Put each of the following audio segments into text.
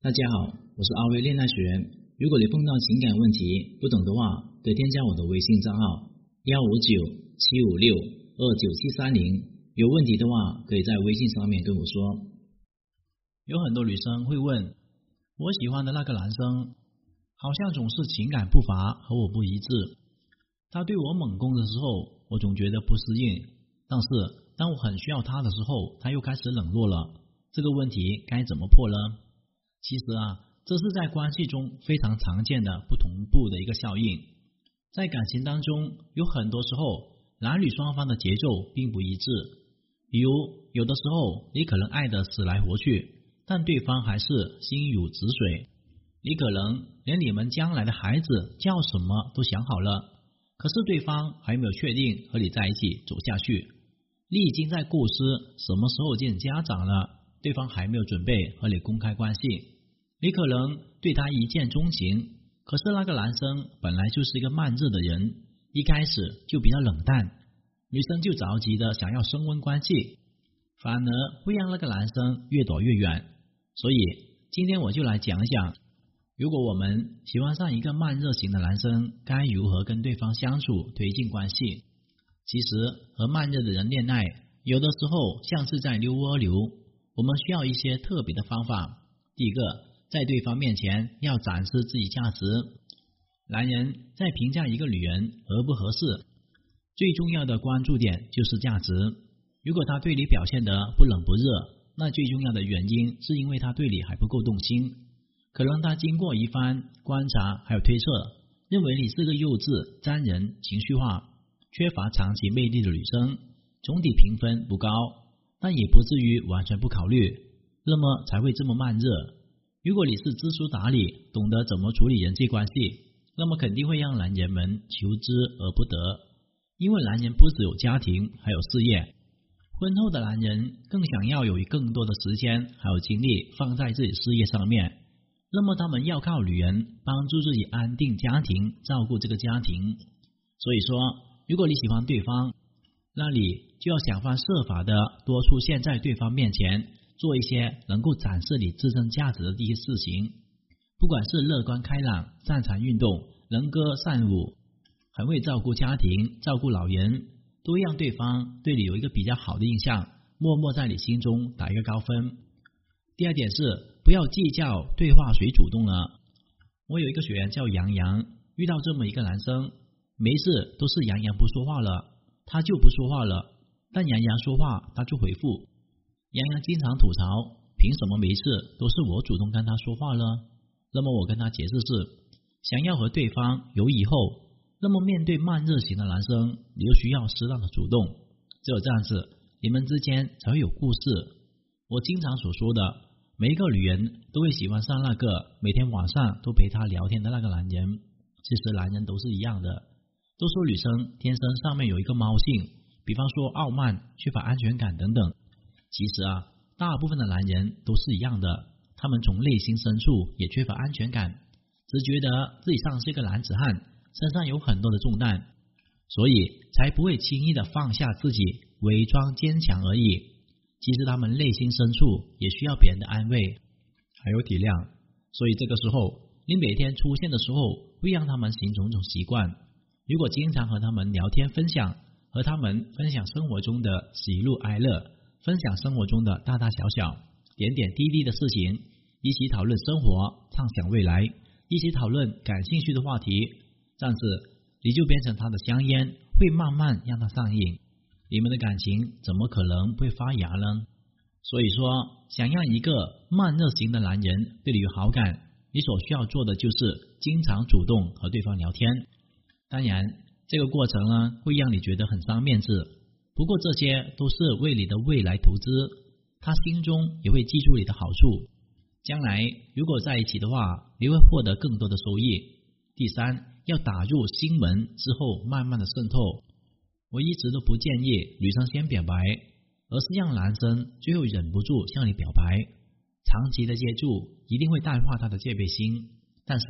大家好，我是阿威恋爱学员。如果你碰到情感问题不懂的话，可以添加我的微信账号幺五九七五六二九七三零。有问题的话，可以在微信上面跟我说。有很多女生会问，我喜欢的那个男生好像总是情感步伐和我不一致。他对我猛攻的时候，我总觉得不适应；但是当我很需要他的时候，他又开始冷落了。这个问题该怎么破呢？其实啊，这是在关系中非常常见的不同步的一个效应。在感情当中，有很多时候男女双方的节奏并不一致。比如，有的时候你可能爱得死来活去，但对方还是心如止水。你可能连你们将来的孩子叫什么都想好了，可是对方还没有确定和你在一起走下去。你已经在构思什么时候见家长了。对方还没有准备和你公开关系，你可能对他一见钟情，可是那个男生本来就是一个慢热的人，一开始就比较冷淡，女生就着急的想要升温关系，反而会让那个男生越躲越远。所以今天我就来讲一讲，如果我们喜欢上一个慢热型的男生，该如何跟对方相处，推进关系。其实和慢热的人恋爱，有的时候像是在溜蜗牛。我们需要一些特别的方法。第一个，在对方面前要展示自己价值。男人在评价一个女人合不合适，最重要的关注点就是价值。如果他对你表现得不冷不热，那最重要的原因是因为他对你还不够动心。可能他经过一番观察还有推测，认为你是个幼稚、粘人、情绪化、缺乏长期魅力的女生，总体评分不高。但也不至于完全不考虑，那么才会这么慢热。如果你是知书达理，懂得怎么处理人际关系，那么肯定会让男人们求之而不得。因为男人不只有家庭，还有事业。婚后的男人更想要有更多的时间还有精力放在自己事业上面，那么他们要靠女人帮助自己安定家庭，照顾这个家庭。所以说，如果你喜欢对方，那你就要想方设法的多出现在对方面前，做一些能够展示你自身价值的一些事情。不管是乐观开朗、擅长运动、能歌善舞、很会照顾家庭、照顾老人，都让对方对你有一个比较好的印象，默默在你心中打一个高分。第二点是不要计较对话谁主动了。我有一个学员叫杨洋，遇到这么一个男生，没事都是杨洋不说话了。他就不说话了，但杨洋说话，他就回复。杨洋经常吐槽，凭什么每次都是我主动跟他说话呢？那么我跟他解释是，想要和对方有以后，那么面对慢热型的男生，你就需要适当的主动，只有这样子，你们之间才会有故事。我经常所说的，每一个女人都会喜欢上那个每天晚上都陪她聊天的那个男人。其实男人都是一样的。都说女生天生上面有一个猫性，比方说傲慢、缺乏安全感等等。其实啊，大部分的男人都是一样的，他们从内心深处也缺乏安全感，只觉得自己像是一个男子汉，身上有很多的重担，所以才不会轻易的放下自己，伪装坚强而已。其实他们内心深处也需要别人的安慰，还有体谅。所以这个时候，你每天出现的时候，会让他们形成一种习惯。如果经常和他们聊天分享，和他们分享生活中的喜怒哀乐，分享生活中的大大小小、点点滴滴的事情，一起讨论生活，畅想未来，一起讨论感兴趣的话题，这样子你就变成他的香烟，会慢慢让他上瘾。你们的感情怎么可能会发芽呢？所以说，想让一个慢热型的男人对你有好感，你所需要做的就是经常主动和对方聊天。当然，这个过程呢会让你觉得很伤面子。不过这些都是为你的未来投资，他心中也会记住你的好处。将来如果在一起的话，你会获得更多的收益。第三，要打入心门之后，慢慢的渗透。我一直都不建议女生先表白，而是让男生最后忍不住向你表白。长期的接触一定会淡化他的戒备心，但是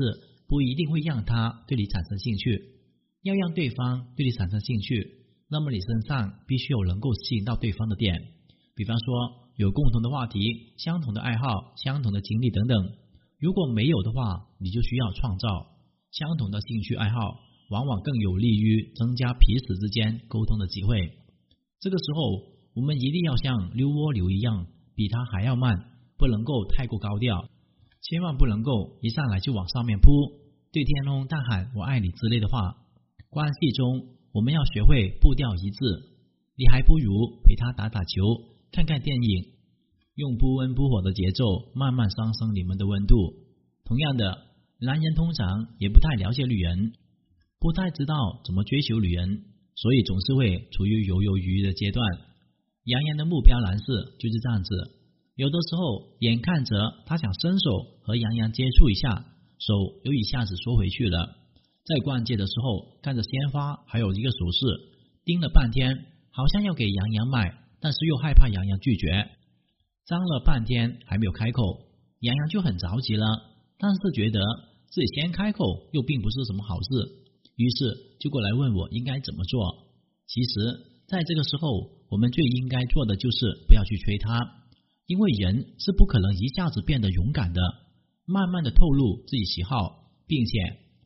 不一定会让他对你产生兴趣。要让对方对你产生兴趣，那么你身上必须有能够吸引到对方的点，比方说有共同的话题、相同的爱好、相同的经历等等。如果没有的话，你就需要创造相同的兴趣爱好，往往更有利于增加彼此之间沟通的机会。这个时候，我们一定要像溜蜗牛一样，比他还要慢，不能够太过高调，千万不能够一上来就往上面扑，对天空大喊“我爱你”之类的话。关系中，我们要学会步调一致，你还不如陪他打打球，看看电影。用不温不火的节奏慢慢上升你们的温度。同样的，男人通常也不太了解女人，不太知道怎么追求女人，所以总是会处于犹犹豫豫的阶段。杨洋的目标男士就是这样子，有的时候眼看着他想伸手和杨洋接触一下，手又一下子缩回去了。在逛街的时候，看着鲜花还有一个首饰，盯了半天，好像要给杨洋买，但是又害怕杨洋拒绝。张了半天还没有开口，杨洋就很着急了，但是觉得自己先开口又并不是什么好事，于是就过来问我应该怎么做。其实，在这个时候，我们最应该做的就是不要去催他，因为人是不可能一下子变得勇敢的，慢慢的透露自己喜好，并且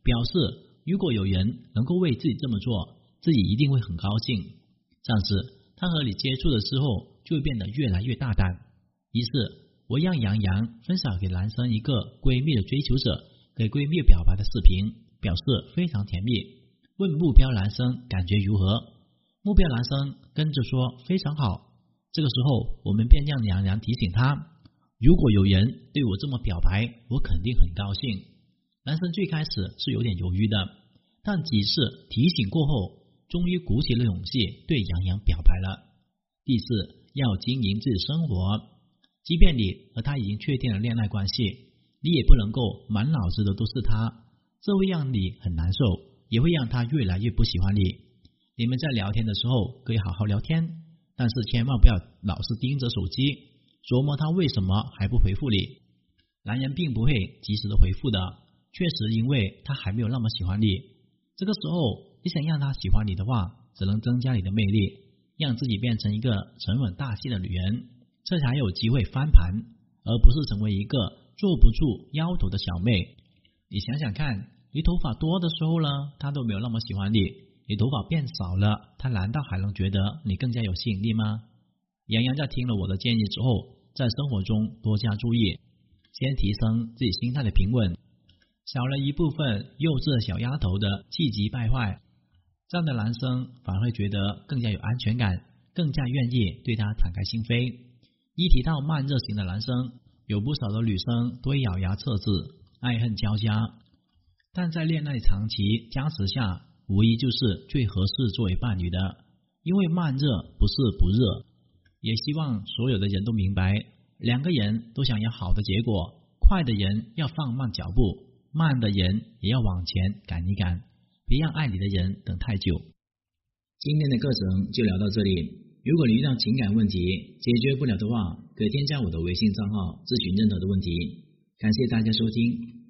表示如果有人能够为自己这么做，自己一定会很高兴。这样子，他和你接触的时候就会变得越来越大胆。于是，我让杨洋分享给男生一个闺蜜的追求者给闺蜜表白的视频，表示非常甜蜜。问目标男生感觉如何？目标男生跟着说非常好。这个时候，我们便让杨洋提醒他：如果有人对我这么表白，我肯定很高兴。男生最开始是有点犹豫的，但几次提醒过后，终于鼓起了勇气对杨洋表白了。第四，要经营自己生活。即便你和他已经确定了恋爱关系，你也不能够满脑子的都是他，这会让你很难受，也会让他越来越不喜欢你。你们在聊天的时候可以好好聊天，但是千万不要老是盯着手机，琢磨他为什么还不回复你。男人并不会及时的回复的，确实因为他还没有那么喜欢你。这个时候，你想让他喜欢你的话，只能增加你的魅力，让自己变成一个沉稳大气的女人。这才有机会翻盘，而不是成为一个坐不住腰头的小妹。你想想看，你头发多的时候呢，他都没有那么喜欢你；你头发变少了，他难道还能觉得你更加有吸引力吗？杨洋在听了我的建议之后，在生活中多加注意，先提升自己心态的平稳，少了一部分幼稚的小丫头的气急败坏，这样的男生反而会觉得更加有安全感，更加愿意对他敞开心扉。一提到慢热型的男生，有不少的女生都会咬牙测试，爱恨交加。但在恋爱长期加持下，无疑就是最合适作为伴侣的。因为慢热不是不热，也希望所有的人都明白，两个人都想要好的结果，快的人要放慢脚步，慢的人也要往前赶一赶，别让爱你的人等太久。今天的课程就聊到这里。如果你遇到情感问题解决不了的话，可添加我的微信账号咨询任何的问题。感谢大家收听。